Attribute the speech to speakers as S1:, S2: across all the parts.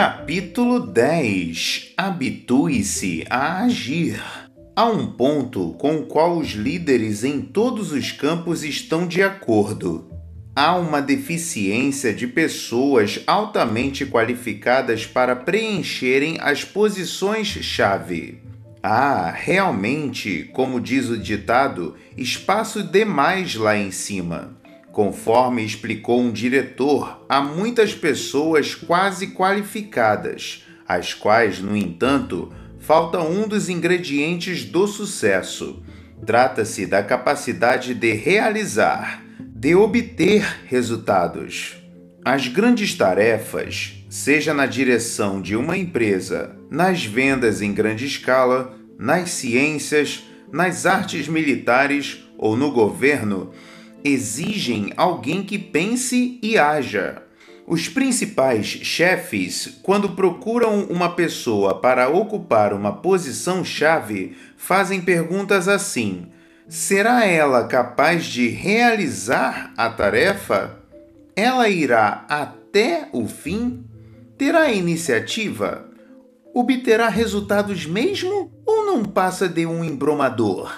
S1: Capítulo 10 Habitue-se a agir. Há um ponto com o qual os líderes em todos os campos estão de acordo. Há uma deficiência de pessoas altamente qualificadas para preencherem as posições-chave. Há realmente, como diz o ditado, espaço demais lá em cima. Conforme explicou um diretor, há muitas pessoas quase qualificadas, às quais, no entanto, falta um dos ingredientes do sucesso. Trata-se da capacidade de realizar, de obter resultados. As grandes tarefas, seja na direção de uma empresa, nas vendas em grande escala, nas ciências, nas artes militares ou no governo, exigem alguém que pense e haja. Os principais chefes, quando procuram uma pessoa para ocupar uma posição-chave, fazem perguntas assim: será ela capaz de realizar a tarefa? Ela irá até o fim? Terá iniciativa? Obterá resultados mesmo ou não passa de um embromador?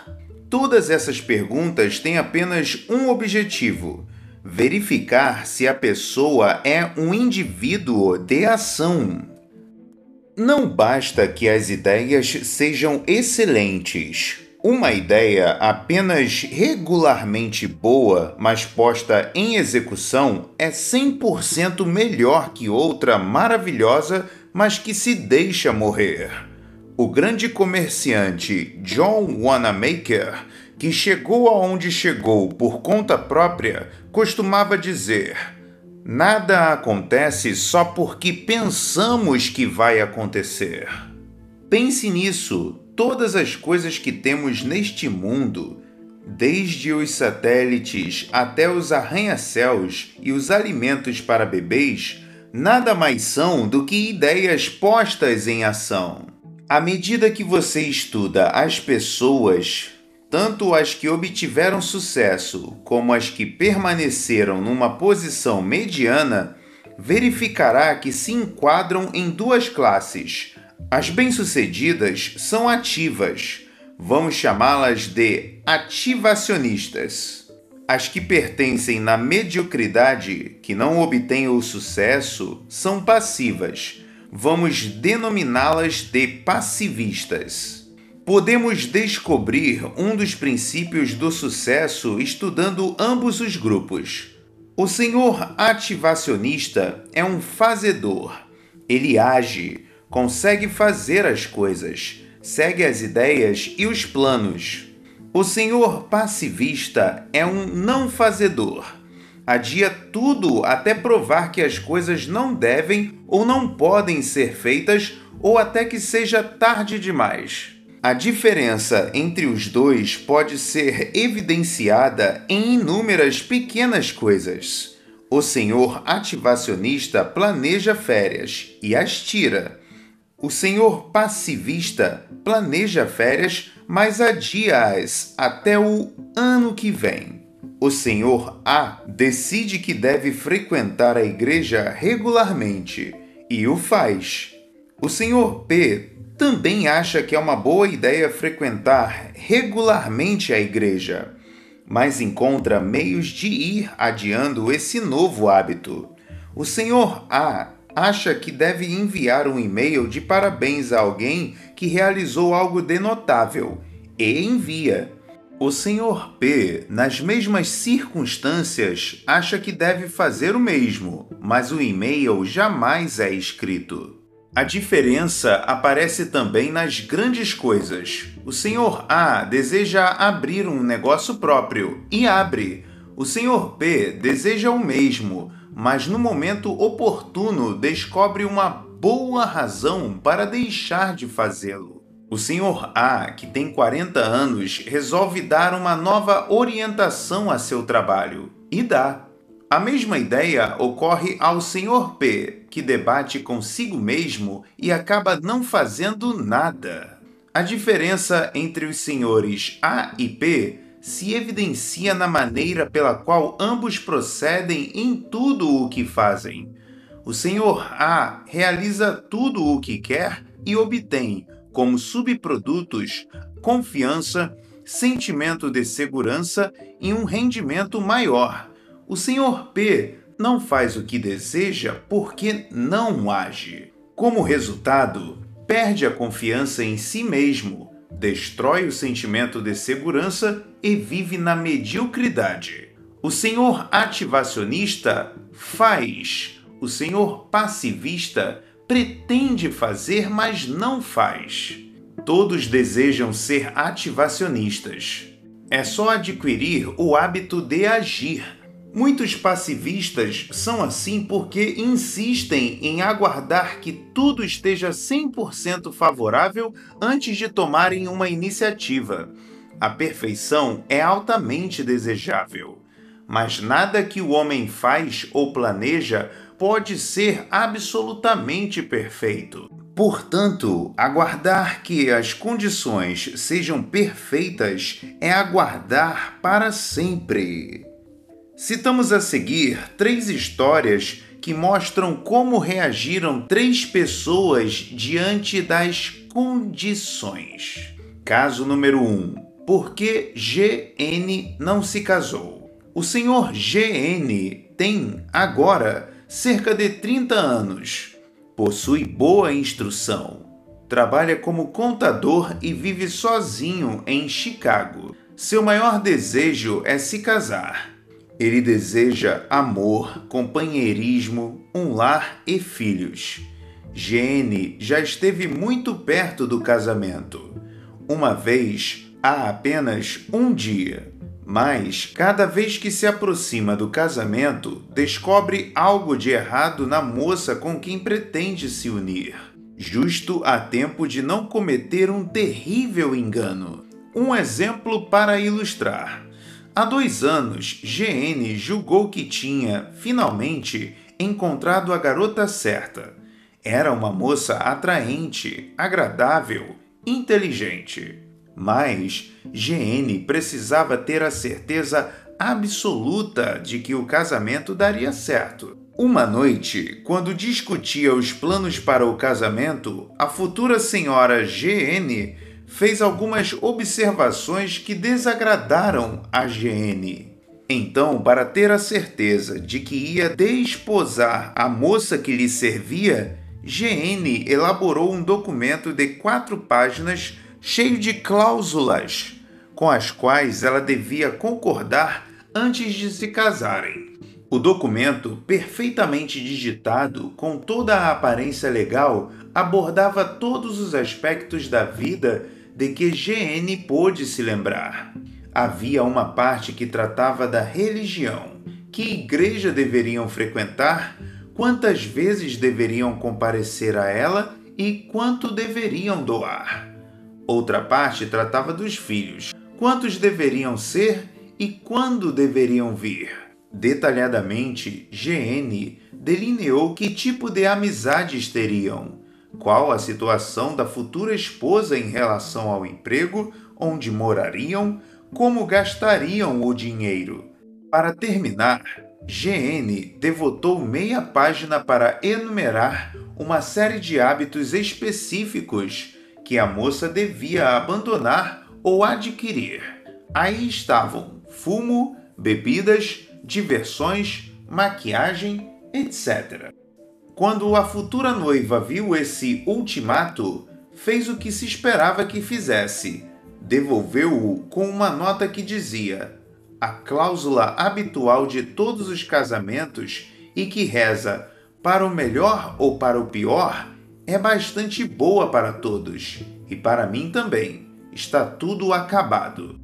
S1: Todas essas perguntas têm apenas um objetivo: verificar se a pessoa é um indivíduo de ação. Não basta que as ideias sejam excelentes. Uma ideia apenas regularmente boa, mas posta em execução, é 100% melhor que outra maravilhosa, mas que se deixa morrer. O grande comerciante John Wanamaker, que chegou aonde chegou por conta própria, costumava dizer: Nada acontece só porque pensamos que vai acontecer. Pense nisso. Todas as coisas que temos neste mundo, desde os satélites até os arranha-céus e os alimentos para bebês, nada mais são do que ideias postas em ação. À medida que você estuda as pessoas, tanto as que obtiveram sucesso como as que permaneceram numa posição mediana, verificará que se enquadram em duas classes. As bem-sucedidas são ativas, vamos chamá-las de ativacionistas. As que pertencem na mediocridade, que não obtêm o sucesso, são passivas vamos denominá-las de passivistas. Podemos descobrir um dos princípios do sucesso estudando ambos os grupos. O senhor ativacionista é um fazedor. Ele age, consegue fazer as coisas, segue as ideias e os planos. O senhor passivista é um não fazedor adia tudo até provar que as coisas não devem ou não podem ser feitas ou até que seja tarde demais. A diferença entre os dois pode ser evidenciada em inúmeras pequenas coisas. O senhor ativacionista planeja férias e as tira. O senhor passivista planeja férias, mas adia-as até o ano que vem. O senhor A decide que deve frequentar a igreja regularmente e o faz. O senhor P também acha que é uma boa ideia frequentar regularmente a igreja, mas encontra meios de ir adiando esse novo hábito. O senhor A acha que deve enviar um e-mail de parabéns a alguém que realizou algo de notável e envia o Sr. P, nas mesmas circunstâncias, acha que deve fazer o mesmo, mas o e-mail jamais é escrito. A diferença aparece também nas grandes coisas. O Sr. A deseja abrir um negócio próprio e abre. O Sr. P deseja o mesmo, mas no momento oportuno descobre uma boa razão para deixar de fazê-lo. O senhor A, que tem 40 anos, resolve dar uma nova orientação a seu trabalho e dá. A mesma ideia ocorre ao senhor P, que debate consigo mesmo e acaba não fazendo nada. A diferença entre os senhores A e P se evidencia na maneira pela qual ambos procedem em tudo o que fazem. O senhor A realiza tudo o que quer e obtém, como subprodutos, confiança, sentimento de segurança e um rendimento maior. O senhor P não faz o que deseja porque não age. Como resultado, perde a confiança em si mesmo, destrói o sentimento de segurança e vive na mediocridade. O senhor ativacionista faz, o senhor passivista pretende fazer, mas não faz. Todos desejam ser ativacionistas. É só adquirir o hábito de agir Muitos passivistas são assim porque insistem em aguardar que tudo esteja 100% favorável antes de tomarem uma iniciativa. A perfeição é altamente desejável, mas nada que o homem faz ou planeja pode ser absolutamente perfeito. Portanto, aguardar que as condições sejam perfeitas é aguardar para sempre. Citamos a seguir três histórias que mostram como reagiram três pessoas diante das condições. Caso número 1. Um, por que GN não se casou? O senhor GN tem agora cerca de 30 anos. Possui boa instrução. Trabalha como contador e vive sozinho em Chicago. Seu maior desejo é se casar ele deseja amor, companheirismo, um lar e filhos. Gene já esteve muito perto do casamento. Uma vez há apenas um dia. Mas, cada vez que se aproxima do casamento, descobre algo de errado na moça com quem pretende se unir, justo a tempo de não cometer um terrível engano. Um exemplo para ilustrar. Há dois anos, GN julgou que tinha, finalmente, encontrado a garota certa. Era uma moça atraente, agradável, inteligente. Mas GN precisava ter a certeza absoluta de que o casamento daria certo. Uma noite, quando discutia os planos para o casamento, a futura senhora GN fez algumas observações que desagradaram a GN. Então, para ter a certeza de que ia desposar a moça que lhe servia, GN elaborou um documento de quatro páginas cheio de cláusulas, com as quais ela devia concordar antes de se casarem. O documento, perfeitamente digitado, com toda a aparência legal, abordava todos os aspectos da vida de que GN pôde se lembrar. Havia uma parte que tratava da religião, que igreja deveriam frequentar, quantas vezes deveriam comparecer a ela e quanto deveriam doar. Outra parte tratava dos filhos, quantos deveriam ser e quando deveriam vir. Detalhadamente, GN delineou que tipo de amizades teriam, qual a situação da futura esposa em relação ao emprego, onde morariam, como gastariam o dinheiro. Para terminar, GN devotou meia página para enumerar uma série de hábitos específicos que a moça devia abandonar ou adquirir. Aí estavam fumo, bebidas, diversões, maquiagem, etc. Quando a futura noiva viu esse ultimato, fez o que se esperava que fizesse. Devolveu-o com uma nota que dizia: a cláusula habitual de todos os casamentos e que reza para o melhor ou para o pior é bastante boa para todos e para mim também. Está tudo acabado.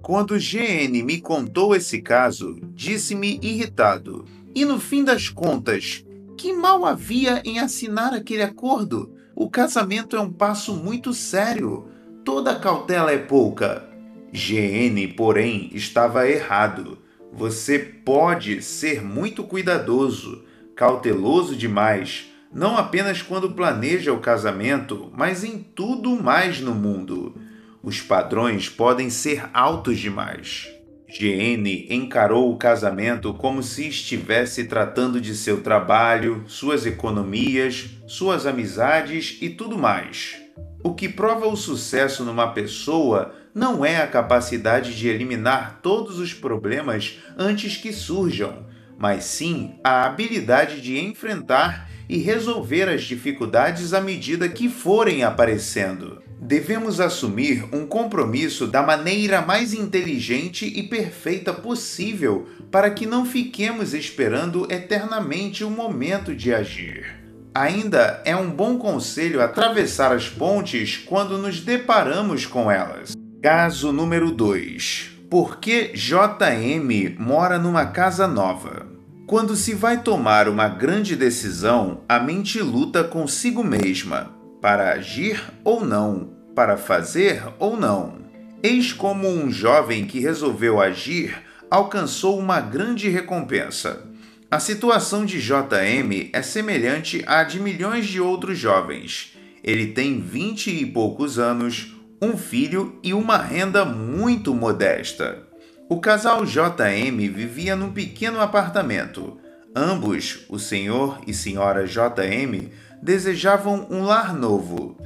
S1: Quando GN me contou esse caso, disse-me irritado: E no fim das contas, que mal havia em assinar aquele acordo? O casamento é um passo muito sério. Toda cautela é pouca. GN, porém, estava errado. Você pode ser muito cuidadoso, cauteloso demais, não apenas quando planeja o casamento, mas em tudo mais no mundo. Os padrões podem ser altos demais. GN encarou o casamento como se estivesse tratando de seu trabalho, suas economias, suas amizades e tudo mais. O que prova o sucesso numa pessoa não é a capacidade de eliminar todos os problemas antes que surjam, mas sim a habilidade de enfrentar e resolver as dificuldades à medida que forem aparecendo devemos assumir um compromisso da maneira mais inteligente e perfeita possível para que não fiquemos esperando eternamente o momento de agir. Ainda é um bom conselho atravessar as pontes quando nos deparamos com elas. Caso número 2. Por que JM mora numa casa nova? Quando se vai tomar uma grande decisão, a mente luta consigo mesma para agir ou não, para fazer ou não. Eis como um jovem que resolveu agir alcançou uma grande recompensa. A situação de JM é semelhante à de milhões de outros jovens. Ele tem vinte e poucos anos, um filho e uma renda muito modesta. O casal JM vivia num pequeno apartamento. Ambos, o senhor e senhora JM, desejavam um lar novo.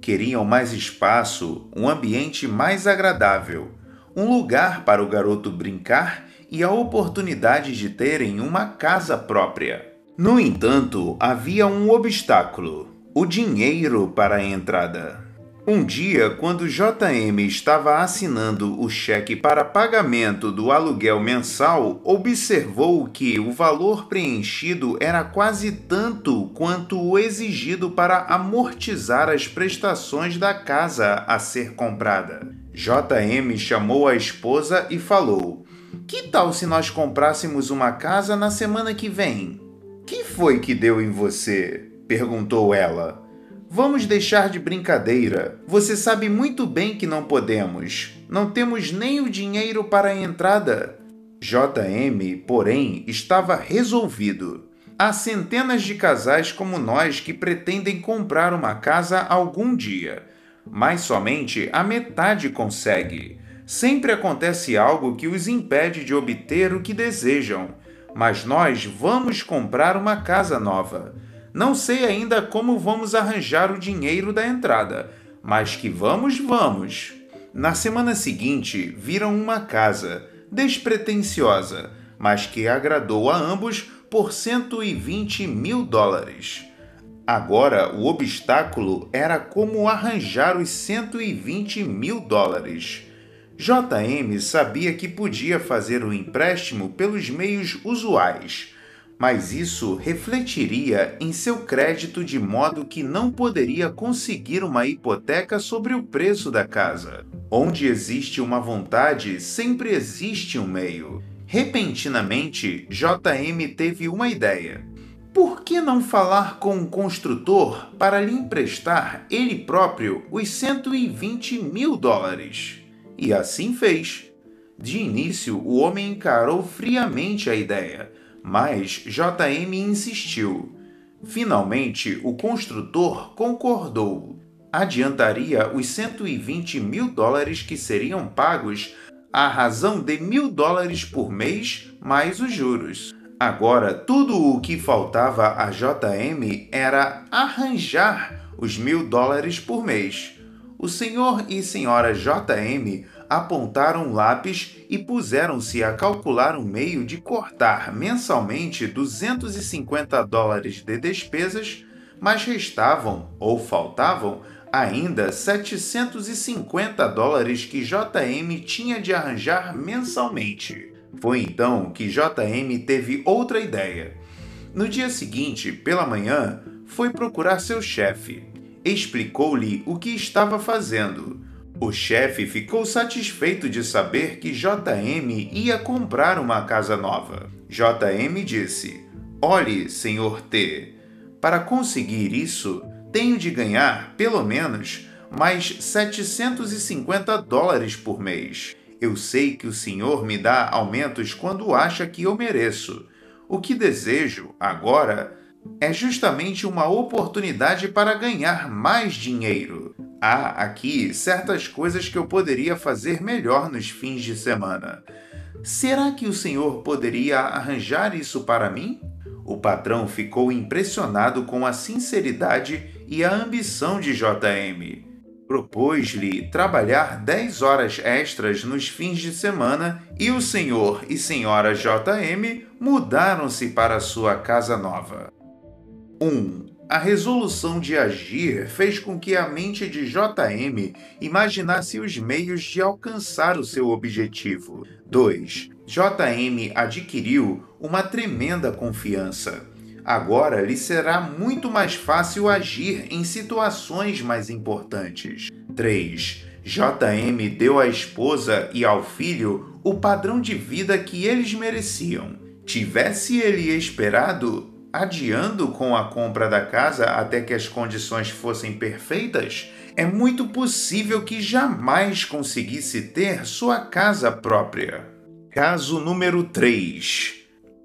S1: Queriam mais espaço, um ambiente mais agradável, um lugar para o garoto brincar e a oportunidade de terem uma casa própria. No entanto, havia um obstáculo: o dinheiro para a entrada. Um dia, quando JM estava assinando o cheque para pagamento do aluguel mensal, observou que o valor preenchido era quase tanto quanto o exigido para amortizar as prestações da casa a ser comprada. JM chamou a esposa e falou: Que tal se nós comprássemos uma casa na semana que vem? Que foi que deu em você? perguntou ela. Vamos deixar de brincadeira. Você sabe muito bem que não podemos. Não temos nem o dinheiro para a entrada. JM, porém, estava resolvido. Há centenas de casais como nós que pretendem comprar uma casa algum dia, mas somente a metade consegue. Sempre acontece algo que os impede de obter o que desejam, mas nós vamos comprar uma casa nova. Não sei ainda como vamos arranjar o dinheiro da entrada, mas que vamos, vamos. Na semana seguinte, viram uma casa, despretensiosa, mas que agradou a ambos por 120 mil dólares. Agora, o obstáculo era como arranjar os 120 mil dólares. JM sabia que podia fazer o empréstimo pelos meios usuais mas isso refletiria em seu crédito de modo que não poderia conseguir uma hipoteca sobre o preço da casa. Onde existe uma vontade, sempre existe um meio. Repentinamente, JM teve uma ideia. Por que não falar com um construtor para lhe emprestar ele próprio os 120 mil dólares? E assim fez. De início, o homem encarou friamente a ideia mas JM insistiu. Finalmente, o construtor concordou. Adiantaria os 120 mil dólares que seriam pagos à razão de mil dólares por mês mais os juros. Agora, tudo o que faltava a JM era arranjar os mil dólares por mês. O senhor e senhora JM apontaram lápis e puseram-se a calcular um meio de cortar mensalmente 250 dólares de despesas, mas restavam ou faltavam ainda 750 dólares que JM tinha de arranjar mensalmente. Foi então que JM teve outra ideia. No dia seguinte, pela manhã, foi procurar seu chefe. Explicou-lhe o que estava fazendo o chefe ficou satisfeito de saber que JM ia comprar uma casa nova. JM disse: Olhe, senhor T, para conseguir isso, tenho de ganhar, pelo menos, mais 750 dólares por mês. Eu sei que o senhor me dá aumentos quando acha que eu mereço. O que desejo, agora, é justamente uma oportunidade para ganhar mais dinheiro. Há aqui certas coisas que eu poderia fazer melhor nos fins de semana. Será que o senhor poderia arranjar isso para mim? O patrão ficou impressionado com a sinceridade e a ambição de JM. Propôs-lhe trabalhar 10 horas extras nos fins de semana e o senhor e senhora JM mudaram-se para sua casa nova. 1. Um, a resolução de agir fez com que a mente de JM imaginasse os meios de alcançar o seu objetivo. 2. JM adquiriu uma tremenda confiança. Agora lhe será muito mais fácil agir em situações mais importantes. 3. JM deu à esposa e ao filho o padrão de vida que eles mereciam. Tivesse ele esperado, adiando com a compra da casa até que as condições fossem perfeitas, é muito possível que jamais conseguisse ter sua casa própria. Caso número 3.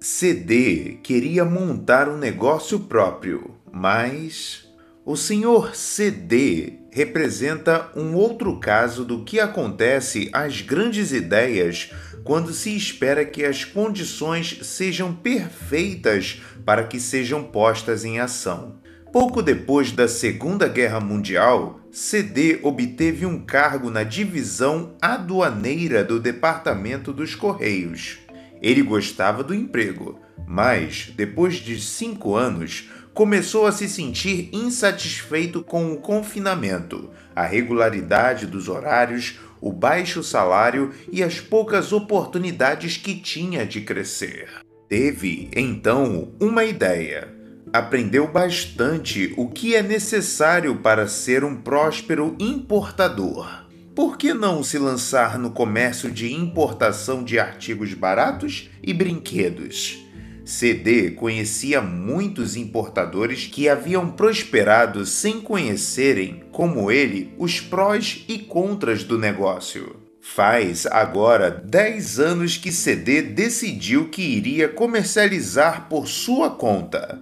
S1: CD queria montar um negócio próprio, mas o senhor CD representa um outro caso do que acontece às grandes ideias quando se espera que as condições sejam perfeitas para que sejam postas em ação. Pouco depois da Segunda Guerra Mundial, CD obteve um cargo na divisão aduaneira do Departamento dos Correios. Ele gostava do emprego, mas, depois de cinco anos, começou a se sentir insatisfeito com o confinamento, a regularidade dos horários, o baixo salário e as poucas oportunidades que tinha de crescer. Teve, então, uma ideia. Aprendeu bastante o que é necessário para ser um próspero importador por que não se lançar no comércio de importação de artigos baratos e brinquedos? CD conhecia muitos importadores que haviam prosperado sem conhecerem, como ele, os prós e contras do negócio. Faz agora 10 anos que CD decidiu que iria comercializar por sua conta,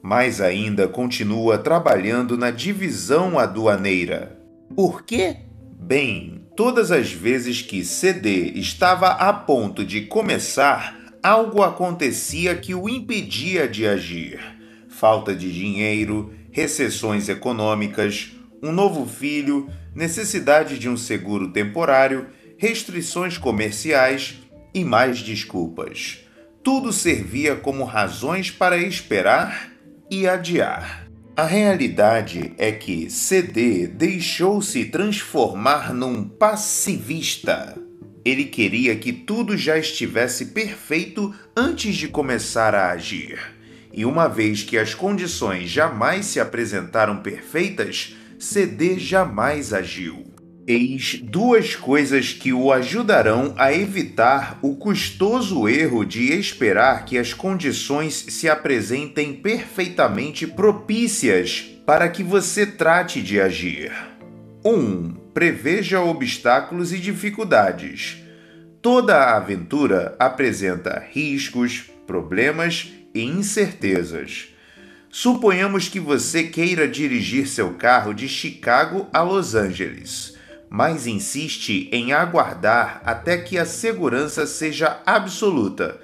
S1: mas ainda continua trabalhando na divisão aduaneira. Por quê? Bem, todas as vezes que CD estava a ponto de começar, algo acontecia que o impedia de agir. Falta de dinheiro, recessões econômicas, um novo filho, necessidade de um seguro temporário, restrições comerciais e mais desculpas. Tudo servia como razões para esperar e adiar. A realidade é que CD deixou-se transformar num passivista. Ele queria que tudo já estivesse perfeito antes de começar a agir. E uma vez que as condições jamais se apresentaram perfeitas, CD jamais agiu. Eis duas coisas que o ajudarão a evitar o custoso erro de esperar que as condições se apresentem perfeitamente propícias para que você trate de agir. 1. Um, preveja obstáculos e dificuldades. Toda a aventura apresenta riscos, problemas e incertezas. Suponhamos que você queira dirigir seu carro de Chicago a Los Angeles mas insiste em aguardar até que a segurança seja absoluta,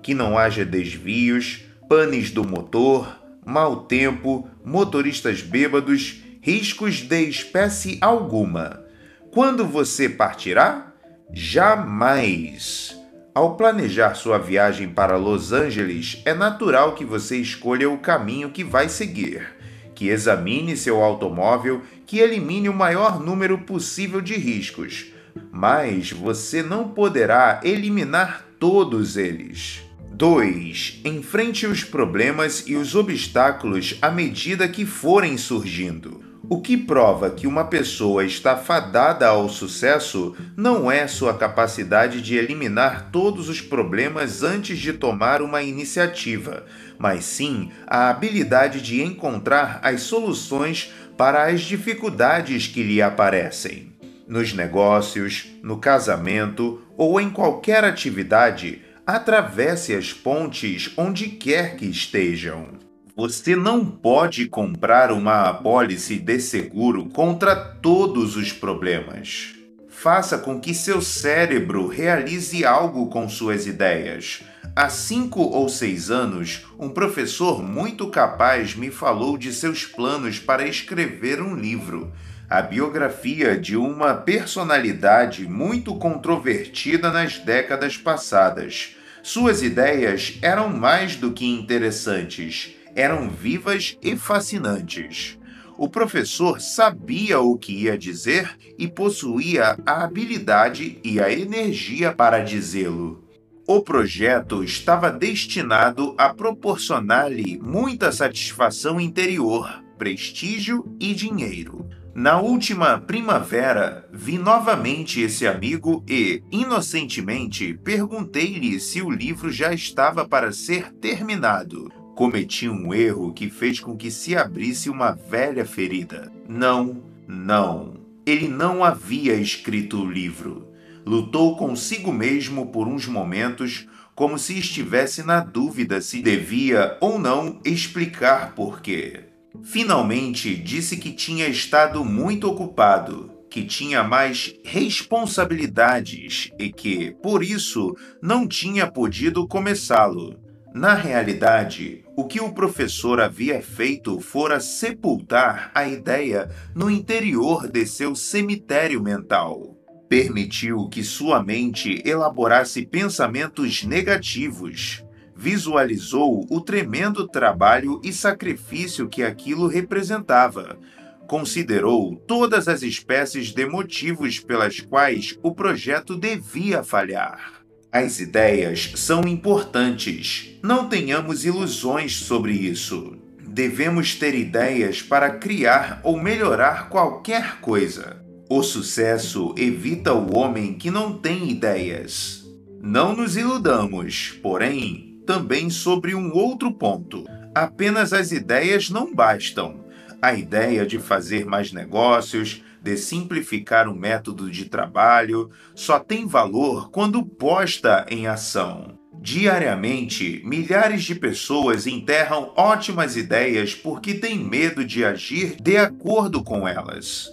S1: que não haja desvios, panes do motor, mau tempo, motoristas bêbados, riscos de espécie alguma. Quando você partirá? Jamais! Ao planejar sua viagem para Los Angeles, é natural que você escolha o caminho que vai seguir que examine seu automóvel, que elimine o maior número possível de riscos, mas você não poderá eliminar todos eles. 2. Enfrente os problemas e os obstáculos à medida que forem surgindo. O que prova que uma pessoa está fadada ao sucesso não é sua capacidade de eliminar todos os problemas antes de tomar uma iniciativa, mas sim a habilidade de encontrar as soluções para as dificuldades que lhe aparecem. Nos negócios, no casamento ou em qualquer atividade, atravesse as pontes onde quer que estejam. Você não pode comprar uma apólice de seguro contra todos os problemas. Faça com que seu cérebro realize algo com suas ideias. Há cinco ou seis anos, um professor muito capaz me falou de seus planos para escrever um livro a biografia de uma personalidade muito controvertida nas décadas passadas. Suas ideias eram mais do que interessantes, eram vivas e fascinantes. O professor sabia o que ia dizer e possuía a habilidade e a energia para dizê-lo. O projeto estava destinado a proporcionar-lhe muita satisfação interior, prestígio e dinheiro. Na última primavera, vi novamente esse amigo e, inocentemente, perguntei-lhe se o livro já estava para ser terminado. Cometi um erro que fez com que se abrisse uma velha ferida. Não, não. Ele não havia escrito o livro. Lutou consigo mesmo por uns momentos, como se estivesse na dúvida se devia ou não explicar por quê. Finalmente disse que tinha estado muito ocupado, que tinha mais responsabilidades e que, por isso, não tinha podido começá-lo. Na realidade, o que o professor havia feito fora sepultar a ideia no interior de seu cemitério mental. Permitiu que sua mente elaborasse pensamentos negativos visualizou o tremendo trabalho e sacrifício que aquilo representava. Considerou todas as espécies de motivos pelas quais o projeto devia falhar. As ideias são importantes, não tenhamos ilusões sobre isso. Devemos ter ideias para criar ou melhorar qualquer coisa. O sucesso evita o homem que não tem ideias. Não nos iludamos, porém, também sobre um outro ponto. Apenas as ideias não bastam. A ideia de fazer mais negócios, de simplificar o método de trabalho, só tem valor quando posta em ação. Diariamente, milhares de pessoas enterram ótimas ideias porque têm medo de agir de acordo com elas.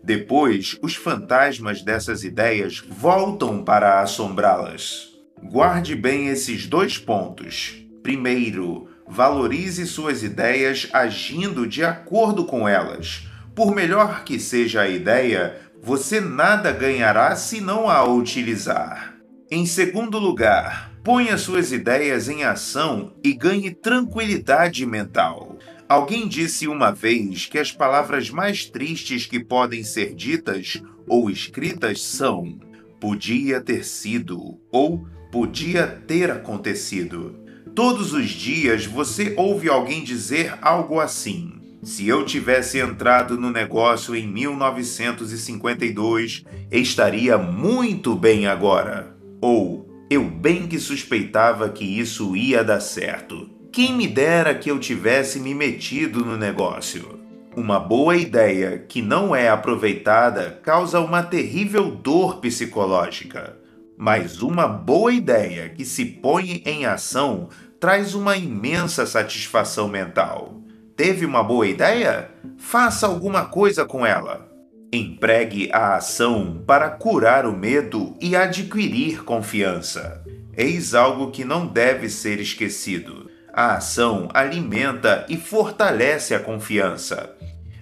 S1: Depois, os fantasmas dessas ideias voltam para assombrá-las. Guarde bem esses dois pontos. Primeiro, valorize suas ideias agindo de acordo com elas. Por melhor que seja a ideia, você nada ganhará se não a utilizar. Em segundo lugar, ponha suas ideias em ação e ganhe tranquilidade mental. Alguém disse uma vez que as palavras mais tristes que podem ser ditas ou escritas são: podia ter sido ou podia ter acontecido. Todos os dias você ouve alguém dizer algo assim. Se eu tivesse entrado no negócio em 1952, estaria muito bem agora. Ou eu bem que suspeitava que isso ia dar certo. Quem me dera que eu tivesse me metido no negócio. Uma boa ideia que não é aproveitada causa uma terrível dor psicológica. Mas uma boa ideia que se põe em ação traz uma imensa satisfação mental. Teve uma boa ideia? Faça alguma coisa com ela. Empregue a ação para curar o medo e adquirir confiança. Eis algo que não deve ser esquecido. A ação alimenta e fortalece a confiança.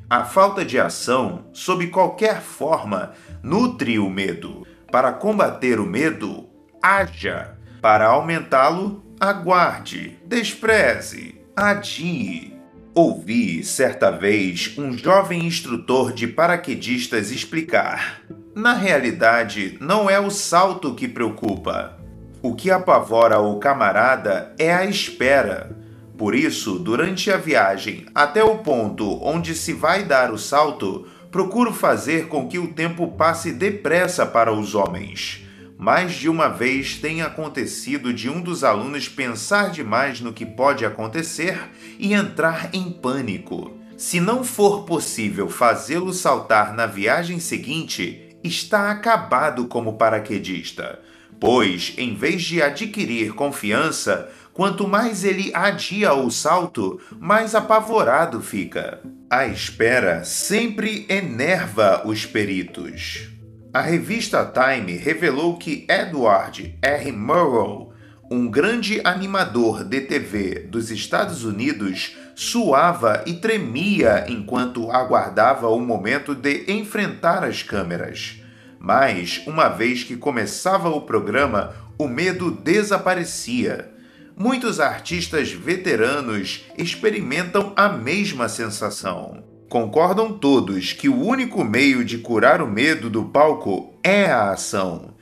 S1: A falta de ação, sob qualquer forma, nutre o medo. Para combater o medo, haja. Para aumentá-lo, aguarde, despreze, adie. Ouvi certa vez um jovem instrutor de paraquedistas explicar: na realidade, não é o salto que preocupa. O que apavora o camarada é a espera. Por isso, durante a viagem até o ponto onde se vai dar o salto, procuro fazer com que o tempo passe depressa para os homens. Mais de uma vez tem acontecido de um dos alunos pensar demais no que pode acontecer e entrar em pânico. Se não for possível fazê-lo saltar na viagem seguinte, está acabado como paraquedista, pois, em vez de adquirir confiança, quanto mais ele adia o salto, mais apavorado fica. A espera sempre enerva os peritos. A revista Time revelou que Edward R. Murrow, um grande animador de TV dos Estados Unidos, suava e tremia enquanto aguardava o momento de enfrentar as câmeras. Mas, uma vez que começava o programa, o medo desaparecia. Muitos artistas veteranos experimentam a mesma sensação. Concordam todos que o único meio de curar o medo do palco é a ação.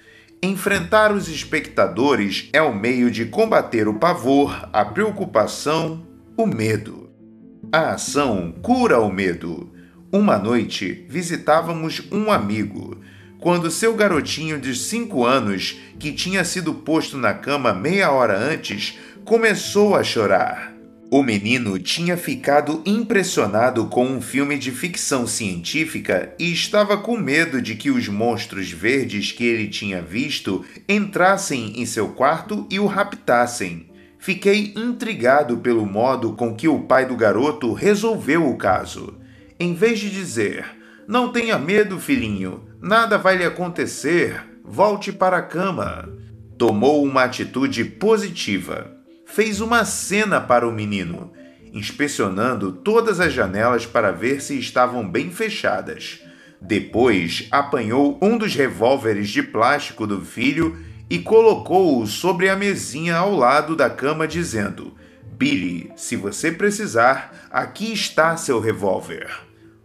S1: Enfrentar os espectadores é o meio de combater o pavor, a preocupação, o medo. A ação cura o medo. Uma noite visitávamos um amigo quando seu garotinho de 5 anos, que tinha sido posto na cama meia hora antes, começou a chorar. O menino tinha ficado impressionado com um filme de ficção científica e estava com medo de que os monstros verdes que ele tinha visto entrassem em seu quarto e o raptassem. Fiquei intrigado pelo modo com que o pai do garoto resolveu o caso. Em vez de dizer: Não tenha medo, filhinho, Nada vai lhe acontecer. Volte para a cama. Tomou uma atitude positiva. Fez uma cena para o menino, inspecionando todas as janelas para ver se estavam bem fechadas. Depois, apanhou um dos revólveres de plástico do filho e colocou-o sobre a mesinha ao lado da cama, dizendo: Billy, se você precisar, aqui está seu revólver.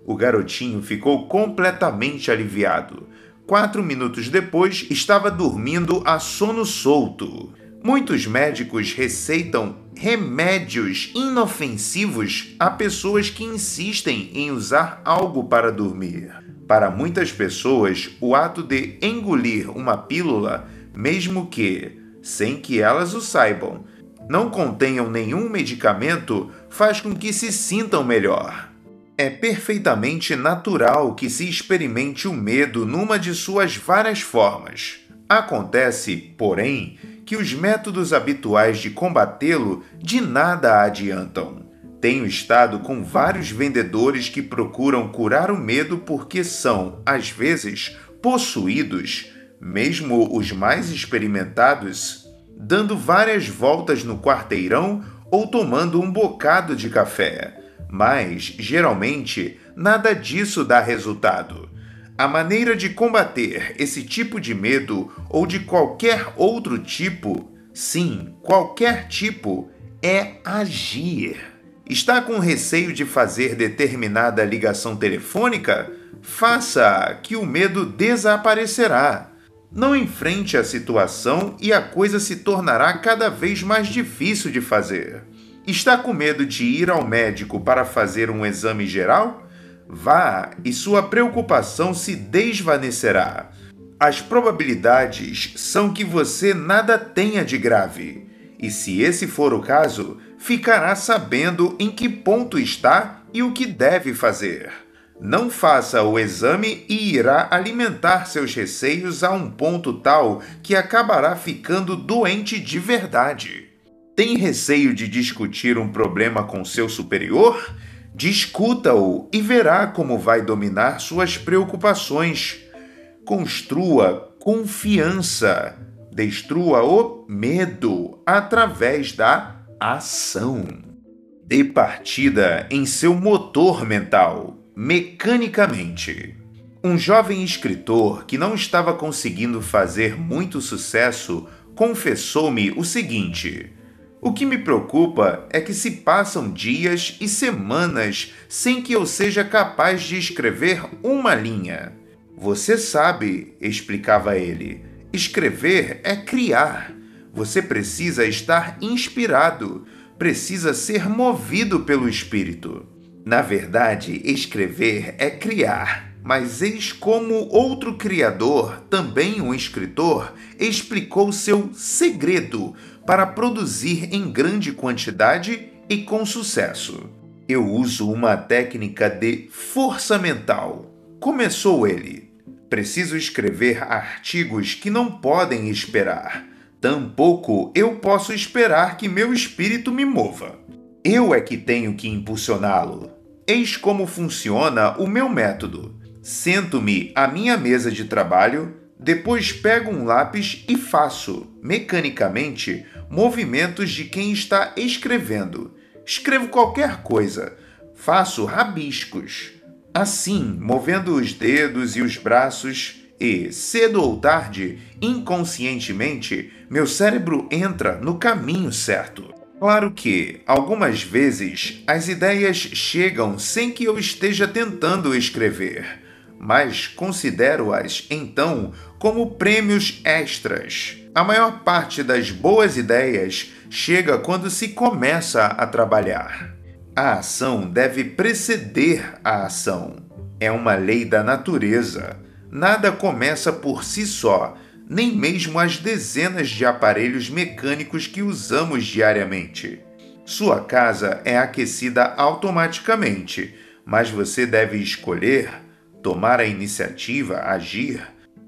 S1: O garotinho ficou completamente aliviado. Quatro minutos depois, estava dormindo a sono solto. Muitos médicos receitam remédios inofensivos a pessoas que insistem em usar algo para dormir. Para muitas pessoas, o ato de engolir uma pílula, mesmo que, sem que elas o saibam, não contenham nenhum medicamento, faz com que se sintam melhor. É perfeitamente natural que se experimente o medo numa de suas várias formas. Acontece, porém, que os métodos habituais de combatê-lo de nada adiantam. Tenho estado com vários vendedores que procuram curar o medo porque são, às vezes, possuídos, mesmo os mais experimentados, dando várias voltas no quarteirão ou tomando um bocado de café mas, geralmente, nada disso dá resultado. A maneira de combater esse tipo de medo ou de qualquer outro tipo, sim, qualquer tipo, é agir. Está com receio de fazer determinada ligação telefônica? Faça, que o medo desaparecerá. Não enfrente a situação e a coisa se tornará cada vez mais difícil de fazer. Está com medo de ir ao médico para fazer um exame geral? Vá e sua preocupação se desvanecerá. As probabilidades são que você nada tenha de grave. E se esse for o caso, ficará sabendo em que ponto está e o que deve fazer. Não faça o exame e irá alimentar seus receios a um ponto tal que acabará ficando doente de verdade. Tem receio de discutir um problema com seu superior? Discuta-o e verá como vai dominar suas preocupações. Construa confiança. Destrua o medo através da ação. Dê partida em seu motor mental, mecanicamente. Um jovem escritor que não estava conseguindo fazer muito sucesso confessou-me o seguinte o que me preocupa é que se passam dias e semanas sem que eu seja capaz de escrever uma linha. Você sabe, explicava ele, escrever é criar. Você precisa estar inspirado, precisa ser movido pelo espírito. Na verdade, escrever é criar. Mas eis como outro criador, também um escritor, explicou seu segredo para produzir em grande quantidade e com sucesso. Eu uso uma técnica de força mental. Começou ele. Preciso escrever artigos que não podem esperar. Tampouco eu posso esperar que meu espírito me mova. Eu é que tenho que impulsioná-lo. Eis como funciona o meu método Sento-me à minha mesa de trabalho, depois pego um lápis e faço, mecanicamente, movimentos de quem está escrevendo. Escrevo qualquer coisa, faço rabiscos. Assim, movendo os dedos e os braços, e, cedo ou tarde, inconscientemente, meu cérebro entra no caminho certo. Claro que, algumas vezes, as ideias chegam sem que eu esteja tentando escrever, mas considero-as, então, como prêmios extras. A maior parte das boas ideias chega quando se começa a trabalhar. A ação deve preceder a ação. É uma lei da natureza. Nada começa por si só, nem mesmo as dezenas de aparelhos mecânicos que usamos diariamente. Sua casa é aquecida automaticamente, mas você deve escolher, tomar a iniciativa, agir,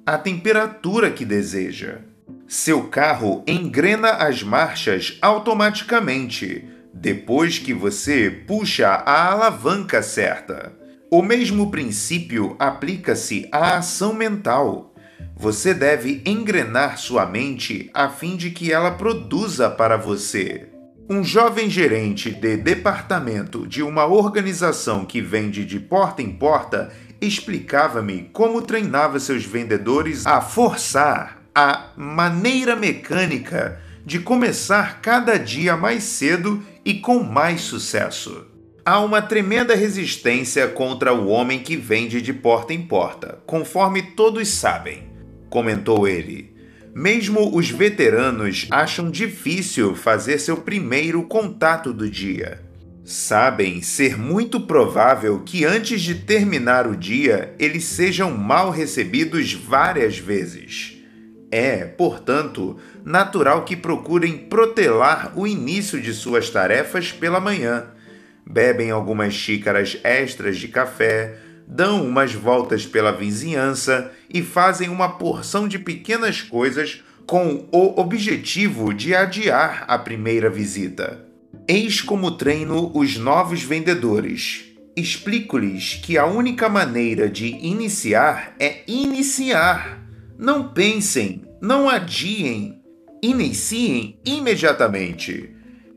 S1: a temperatura que deseja. Seu carro engrena as marchas automaticamente, depois que você puxa a alavanca certa. O mesmo princípio aplica-se à ação mental. Você deve engrenar sua mente a fim de que ela produza para você. Um jovem gerente de departamento de uma organização que vende de porta em porta explicava-me como treinava seus vendedores a forçar a maneira mecânica de começar cada dia mais cedo e com mais sucesso há uma tremenda resistência contra o homem que vende de porta em porta, conforme todos sabem, comentou ele. Mesmo os veteranos acham difícil fazer seu primeiro contato do dia. Sabem ser muito provável que antes de terminar o dia eles sejam mal recebidos várias vezes. É, portanto, natural que procurem protelar o início de suas tarefas pela manhã bebem algumas xícaras extras de café, dão umas voltas pela vizinhança e fazem uma porção de pequenas coisas com o objetivo de adiar a primeira visita. Eis como treino os novos vendedores. Explico-lhes que a única maneira de iniciar é iniciar. Não pensem, não adiem, iniciem imediatamente.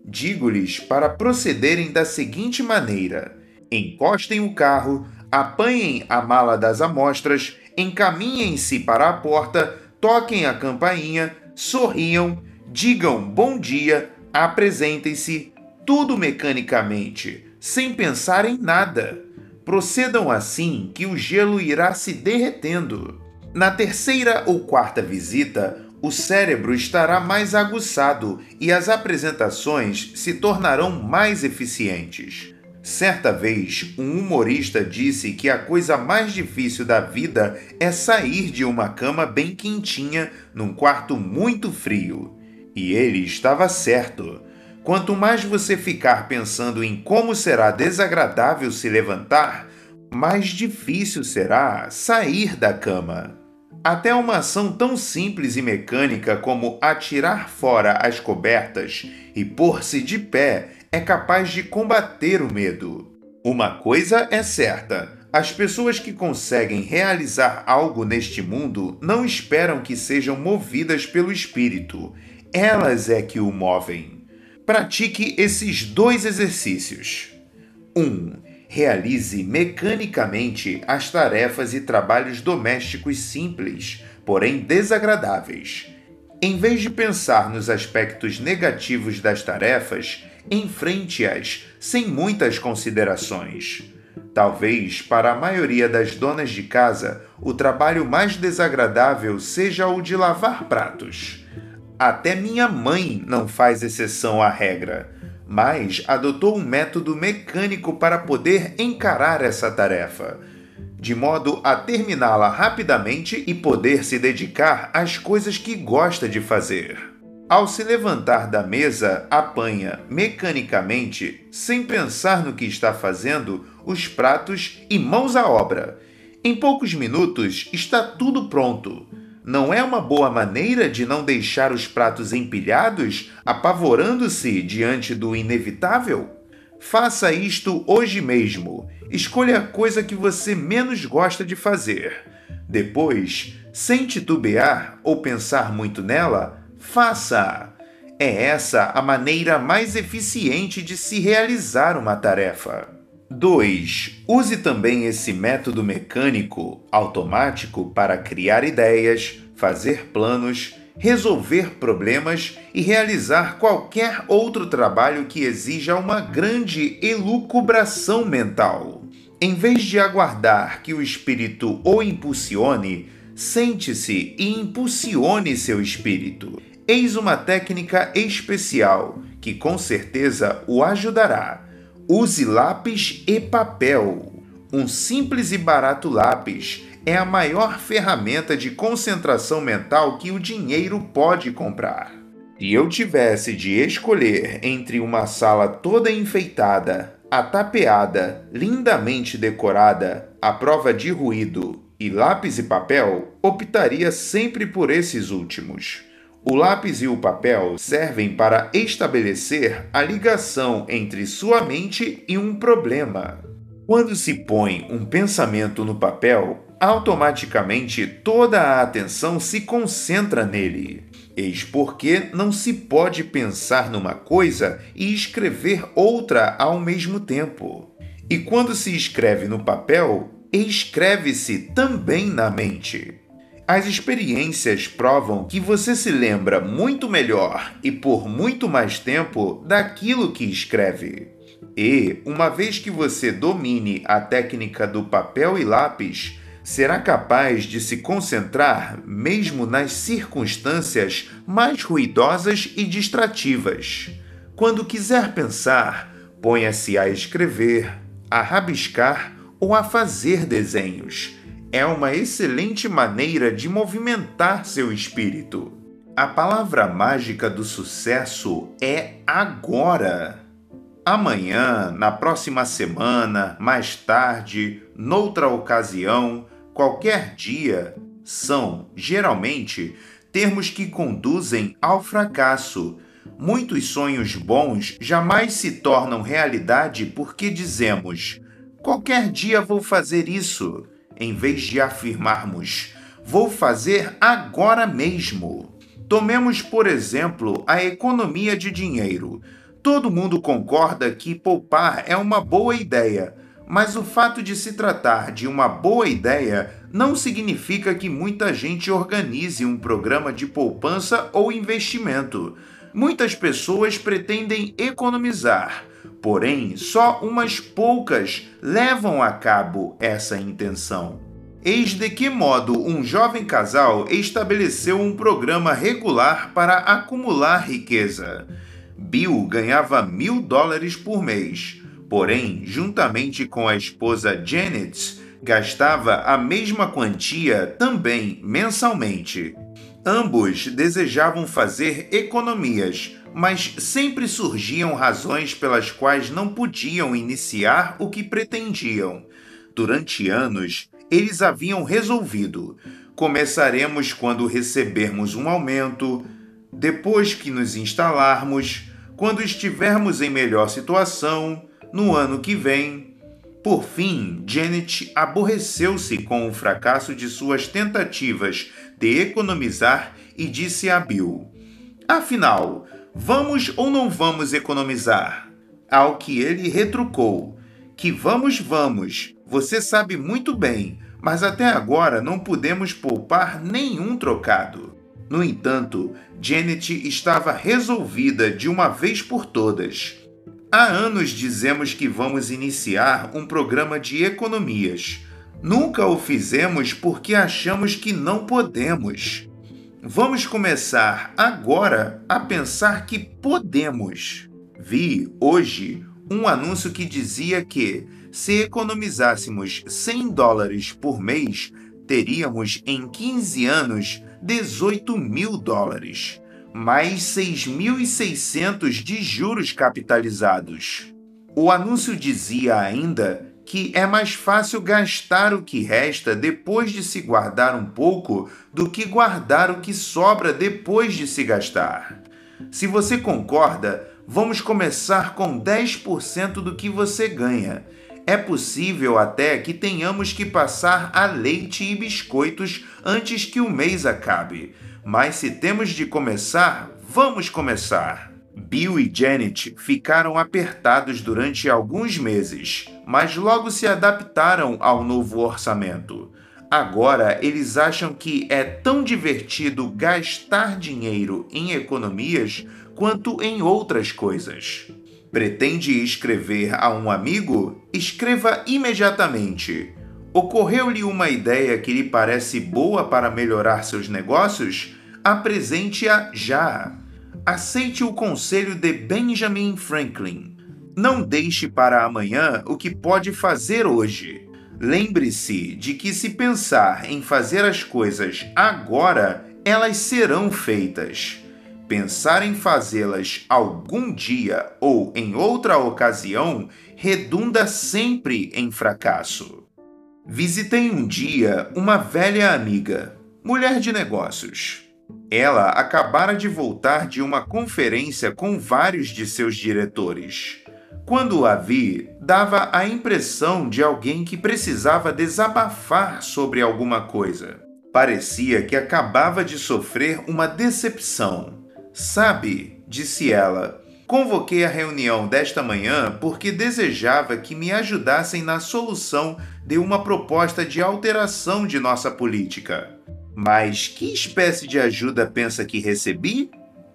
S1: Digo-lhes para procederem da seguinte maneira: encostem o carro, apanhem a mala das amostras, encaminhem-se para a porta, toquem a campainha, sorriam, digam bom dia, apresentem-se, tudo mecanicamente, sem pensar em nada. Procedam assim que o gelo irá se derretendo. Na terceira ou quarta visita, o cérebro estará mais aguçado e as apresentações se tornarão mais eficientes. Certa vez, um humorista disse que a coisa mais difícil da vida é sair de uma cama bem quentinha num quarto muito frio. E ele estava certo. Quanto mais você ficar pensando em como será desagradável se levantar, mais difícil será sair da cama. Até uma ação tão simples e mecânica como atirar fora as cobertas e pôr-se de pé é capaz de combater o medo. Uma coisa é certa: as pessoas que conseguem realizar algo neste mundo não esperam que sejam movidas pelo espírito, elas é que o movem. Pratique esses dois exercícios. 1. Um, realize mecanicamente as tarefas e trabalhos domésticos simples, porém desagradáveis. Em vez de pensar nos aspectos negativos das tarefas, enfrente-as sem muitas considerações. Talvez, para a maioria das donas de casa, o trabalho mais desagradável seja o de lavar pratos. Até minha mãe não faz exceção à regra mas adotou um método mecânico para poder encarar essa tarefa, de modo a terminá-la rapidamente e poder se dedicar às coisas que gosta de fazer. Ao se levantar da mesa, apanha mecanicamente, sem pensar no que está fazendo, os pratos e mãos à obra. Em poucos minutos está tudo pronto não é uma boa maneira de não deixar os pratos empilhados, apavorando-se diante do inevitável? Faça isto hoje mesmo. Escolha a coisa que você menos gosta de fazer. Depois, sem titubear ou pensar muito nela, faça. É essa a maneira mais eficiente de se realizar uma tarefa. 2. Use também esse método mecânico automático para criar ideias, fazer planos, resolver problemas e realizar qualquer outro trabalho que exija uma grande elucubração mental. Em vez de aguardar que o espírito o impulsione, sente-se e impulsione seu espírito. Eis uma técnica especial que com certeza o ajudará. Use lápis e papel. Um simples e barato lápis é a maior ferramenta de concentração mental que o dinheiro pode comprar. Se eu tivesse de escolher entre uma sala toda enfeitada, atapeada, lindamente decorada, à prova de ruído e lápis e papel, optaria sempre por esses últimos. O lápis e o papel servem para estabelecer a ligação entre sua mente e um problema. Quando se põe um pensamento no papel, automaticamente toda a atenção se concentra nele. Eis porque não se pode pensar numa coisa e escrever outra ao mesmo tempo. E quando se escreve no papel, escreve-se também na mente. As experiências provam que você se lembra muito melhor e por muito mais tempo daquilo que escreve. E, uma vez que você domine a técnica do papel e lápis, será capaz de se concentrar mesmo nas circunstâncias mais ruidosas e distrativas. Quando quiser pensar, ponha-se a escrever, a rabiscar ou a fazer desenhos. É uma excelente maneira de movimentar seu espírito. A palavra mágica do sucesso é agora. Amanhã, na próxima semana, mais tarde, noutra ocasião, qualquer dia são, geralmente, termos que conduzem ao fracasso. Muitos sonhos bons jamais se tornam realidade porque dizemos: qualquer dia vou fazer isso, em vez de afirmarmos: vou fazer agora mesmo. Tomemos, por exemplo, a economia de dinheiro. Todo mundo concorda que poupar é uma boa ideia mas o fato de se tratar de uma boa ideia não significa que muita gente organize um programa de poupança ou investimento. Muitas pessoas pretendem economizar, porém, só umas poucas levam a cabo essa intenção. Eis de que modo um jovem casal estabeleceu um programa regular para acumular riqueza. Bill ganhava mil dólares por mês Porém, juntamente com a esposa Janet, gastava a mesma quantia também mensalmente. Ambos desejavam fazer economias, mas sempre surgiam razões pelas quais não podiam iniciar o que pretendiam. Durante anos, eles haviam resolvido: começaremos quando recebermos um aumento, depois que nos instalarmos, quando estivermos em melhor situação no ano que vem. Por fim, Janet aborreceu-se com o fracasso de suas tentativas de economizar e disse a Bill: Afinal, vamos ou não vamos economizar? Ao que ele retrucou: Que vamos, vamos. Você sabe muito bem, mas até agora não pudemos poupar nenhum trocado. No entanto, Janet estava resolvida de uma vez por todas. Há anos dizemos que vamos iniciar um programa de economias. Nunca o fizemos porque achamos que não podemos. Vamos começar agora a pensar que podemos. Vi hoje um anúncio que dizia que, se economizássemos 100 dólares por mês, teríamos em 15 anos 18 mil dólares mais 6.600 de juros capitalizados. O anúncio dizia ainda que é mais fácil gastar o que resta depois de se guardar um pouco do que guardar o que sobra depois de se gastar. Se você concorda, Vamos começar com 10% do que você ganha. É possível até que tenhamos que passar a leite e biscoitos antes que o mês acabe. Mas se temos de começar, vamos começar. Bill e Janet ficaram apertados durante alguns meses, mas logo se adaptaram ao novo orçamento. Agora eles acham que é tão divertido gastar dinheiro em economias quanto em outras coisas. Pretende escrever a um amigo? Escreva imediatamente. Ocorreu-lhe uma ideia que lhe parece boa para melhorar seus negócios? Apresente-a já. Aceite o conselho de Benjamin Franklin. Não deixe para amanhã o que pode fazer hoje. Lembre-se de que, se pensar em fazer as coisas agora, elas serão feitas. Pensar em fazê-las algum dia ou em outra ocasião redunda sempre em fracasso. Visitei um dia uma velha amiga, mulher de negócios. Ela acabara de voltar de uma conferência com vários de seus diretores. Quando a vi, dava a impressão de alguém que precisava desabafar sobre alguma coisa. Parecia que acabava de sofrer uma decepção. Sabe, disse ela, convoquei a reunião desta manhã porque desejava que me ajudassem na solução de uma proposta de alteração de nossa política. Mas que espécie de ajuda pensa que recebi?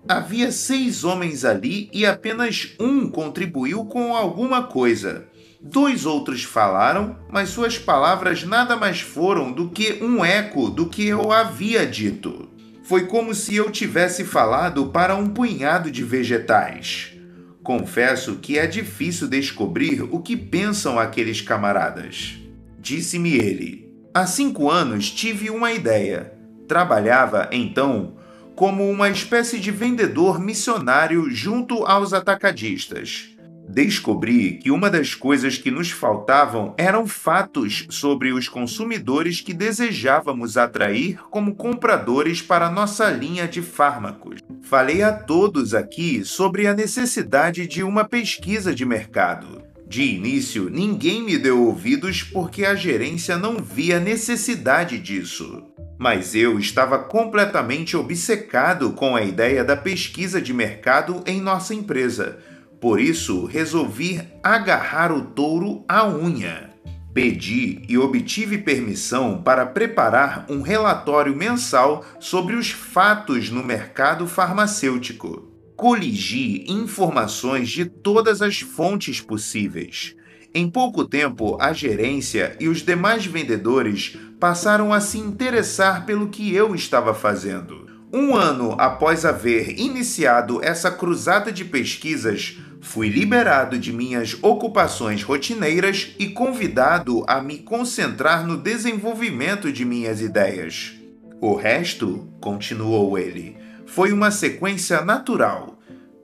S1: Havia seis homens ali e apenas um contribuiu com alguma coisa. Dois outros falaram, mas suas palavras nada mais foram do que um eco do que eu havia dito. Foi como se eu tivesse falado para um punhado de vegetais. Confesso que é difícil descobrir o que pensam aqueles camaradas. Disse-me ele. Há cinco anos tive uma ideia. Trabalhava, então, como uma espécie de vendedor missionário junto aos atacadistas. Descobri que uma das coisas que nos faltavam eram fatos sobre os consumidores que desejávamos atrair como compradores para nossa linha de fármacos. Falei a todos aqui sobre a necessidade de uma pesquisa de mercado. De início, ninguém me deu ouvidos porque a gerência não via necessidade disso. Mas eu estava completamente obcecado com a ideia da pesquisa de mercado em nossa empresa. Por isso, resolvi agarrar o touro à unha. Pedi e obtive permissão para preparar um relatório mensal sobre os fatos no mercado farmacêutico. Coligi informações de todas as fontes possíveis em pouco tempo, a gerência e os demais vendedores passaram a se interessar pelo que eu estava fazendo. Um ano após haver iniciado essa cruzada de pesquisas, fui liberado de minhas ocupações rotineiras e convidado a me concentrar no desenvolvimento de minhas ideias. O resto, continuou ele, foi uma sequência natural.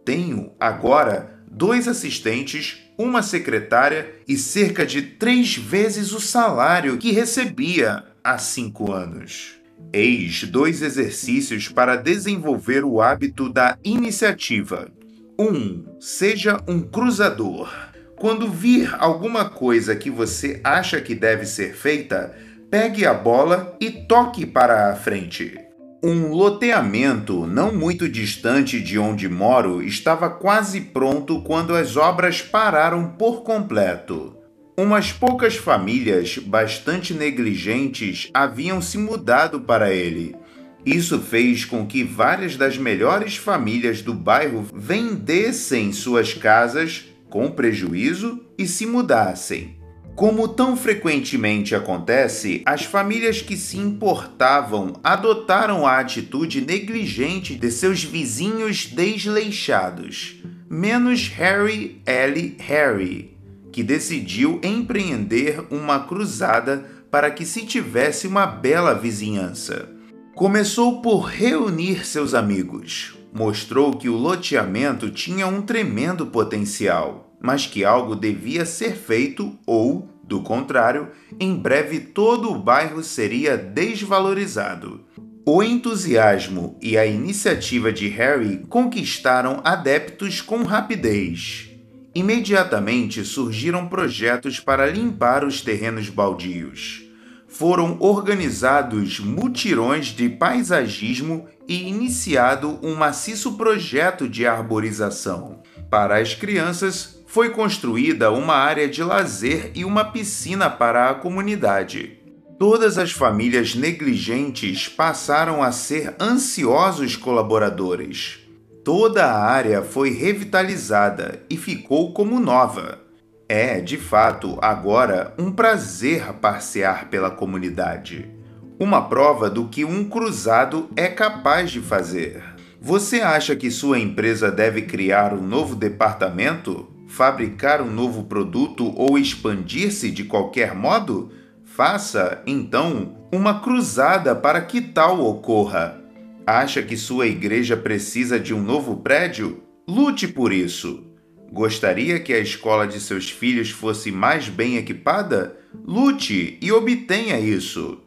S1: Tenho, agora, dois assistentes uma secretária e cerca de três vezes o salário que recebia há cinco anos. Eis dois exercícios para desenvolver o hábito da iniciativa. 1. Um, seja um cruzador. Quando vir alguma coisa que você acha que deve ser feita, pegue a bola e toque para a frente. Um loteamento não muito distante de onde moro estava quase pronto quando as obras pararam por completo. Umas poucas famílias bastante negligentes haviam se mudado para ele. Isso fez com que várias das melhores famílias do bairro vendessem suas casas com prejuízo e se mudassem. Como tão frequentemente acontece, as famílias que se importavam adotaram a atitude negligente de seus vizinhos desleixados, menos Harry L. Harry, que decidiu empreender uma cruzada para que se tivesse uma bela vizinhança. Começou por reunir seus amigos. Mostrou que o loteamento tinha um tremendo potencial, mas que algo devia ser feito ou do contrário, em breve todo o bairro seria desvalorizado. O entusiasmo e a iniciativa de Harry conquistaram adeptos com rapidez. Imediatamente surgiram projetos para limpar os terrenos baldios. Foram organizados mutirões de paisagismo e iniciado um maciço projeto de arborização. Para as crianças, foi construída uma área de lazer e uma piscina para a comunidade. Todas as famílias negligentes passaram a ser ansiosos colaboradores. Toda a área foi revitalizada e ficou como nova. É, de fato, agora um prazer passear pela comunidade. Uma prova do que um cruzado é capaz de fazer. Você acha que sua empresa deve criar um novo departamento, fabricar um novo produto ou expandir-se de qualquer modo? Faça, então, uma cruzada para que tal ocorra. Acha que sua igreja precisa de um novo prédio? Lute por isso. Gostaria que a escola de seus filhos fosse mais bem equipada? Lute e obtenha isso.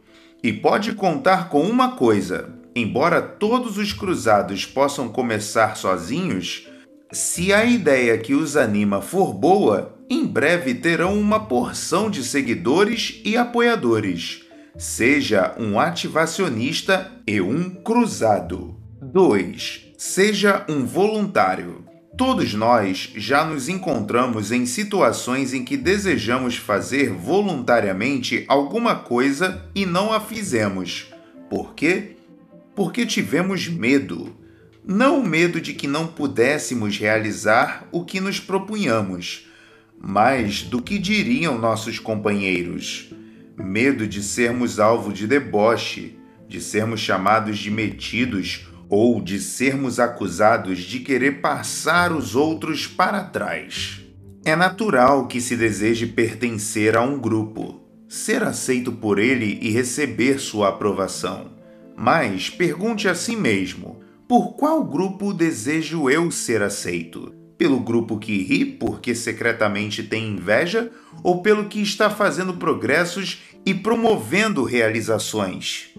S1: E pode contar com uma coisa: embora todos os cruzados possam começar sozinhos, se a ideia que os anima for boa, em breve terão uma porção de seguidores e apoiadores. Seja um ativacionista e um cruzado. 2. Seja um voluntário. Todos nós já nos encontramos em situações em que desejamos fazer voluntariamente alguma coisa e não a fizemos. Por quê? Porque tivemos medo. Não o medo de que não pudéssemos realizar o que nos propunhamos, mas do que diriam nossos companheiros. Medo de sermos alvo de deboche, de sermos chamados de metidos ou de sermos acusados de querer passar os outros para trás. É natural que se deseje pertencer a um grupo, ser aceito por ele e receber sua aprovação. Mas pergunte a si mesmo: por qual grupo desejo eu ser aceito? Pelo grupo que ri porque secretamente tem inveja ou pelo que está fazendo progressos e promovendo realizações?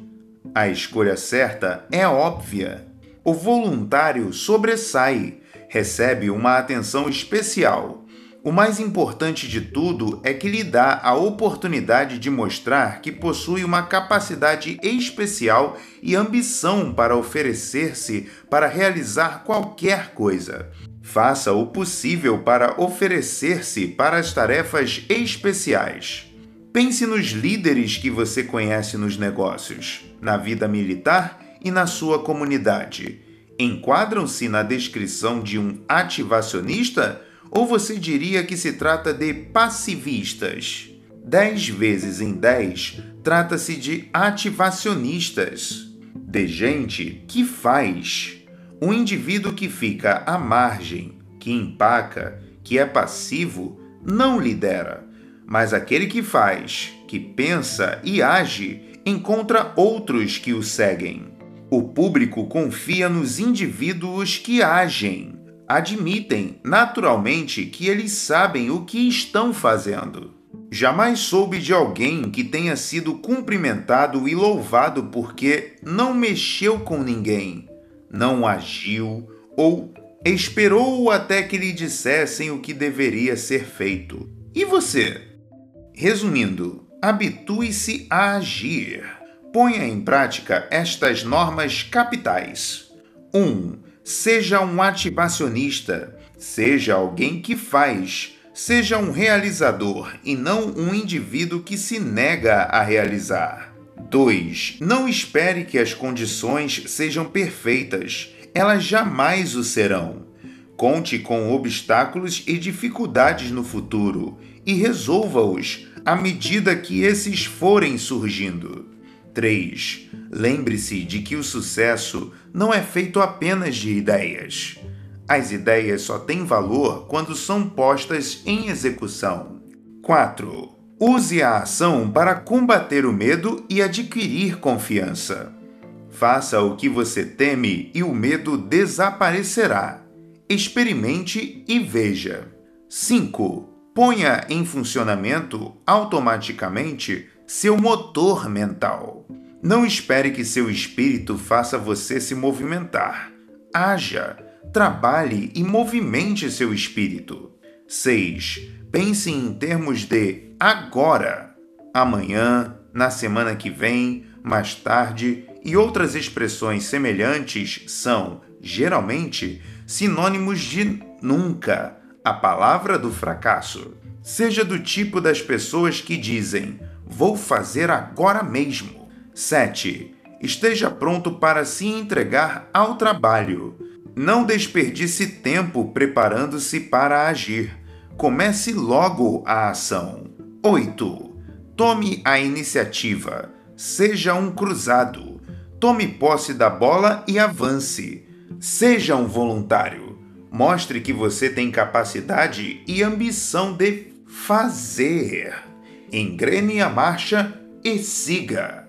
S1: A escolha certa é óbvia. O voluntário sobressai, recebe uma atenção especial. O mais importante de tudo é que lhe dá a oportunidade de mostrar que possui uma capacidade especial e ambição para oferecer-se para realizar qualquer coisa. Faça o possível para oferecer-se para as tarefas especiais. Pense nos líderes que você conhece nos negócios, na vida militar e na sua comunidade. Enquadram-se na descrição de um ativacionista ou você diria que se trata de passivistas? Dez vezes em dez trata-se de ativacionistas, de gente que faz um indivíduo que fica à margem, que empaca, que é passivo, não lidera, mas aquele que faz, que pensa e age, encontra outros que o seguem. O público confia nos indivíduos que agem, admitem naturalmente que eles sabem o que estão fazendo. Jamais soube de alguém que tenha sido cumprimentado e louvado porque não mexeu com ninguém, não agiu ou esperou até que lhe dissessem o que deveria ser feito. E você? Resumindo, habitue-se a agir. Ponha em prática estas normas capitais. 1. Um, seja um ativacionista. Seja alguém que faz. Seja um realizador e não um indivíduo que se nega a realizar. 2. Não espere que as condições sejam perfeitas, elas jamais o serão. Conte com obstáculos e dificuldades no futuro e resolva-os à medida que esses forem surgindo. 3. Lembre-se de que o sucesso não é feito apenas de ideias. As ideias só têm valor quando são postas em execução. 4. Use a ação para combater o medo e adquirir confiança. Faça o que você teme e o medo desaparecerá. Experimente e veja. 5. Ponha em funcionamento automaticamente seu motor mental. Não espere que seu espírito faça você se movimentar. Haja, trabalhe e movimente seu espírito. 6. Pense em termos de agora, amanhã, na semana que vem, mais tarde e outras expressões semelhantes são, geralmente, sinônimos de nunca, a palavra do fracasso. Seja do tipo das pessoas que dizem: Vou fazer agora mesmo. 7. Esteja pronto para se entregar ao trabalho. Não desperdice tempo preparando-se para agir. Comece logo a ação. 8. Tome a iniciativa. Seja um cruzado. Tome posse da bola e avance. Seja um voluntário. Mostre que você tem capacidade e ambição de fazer. Engrene a marcha e siga.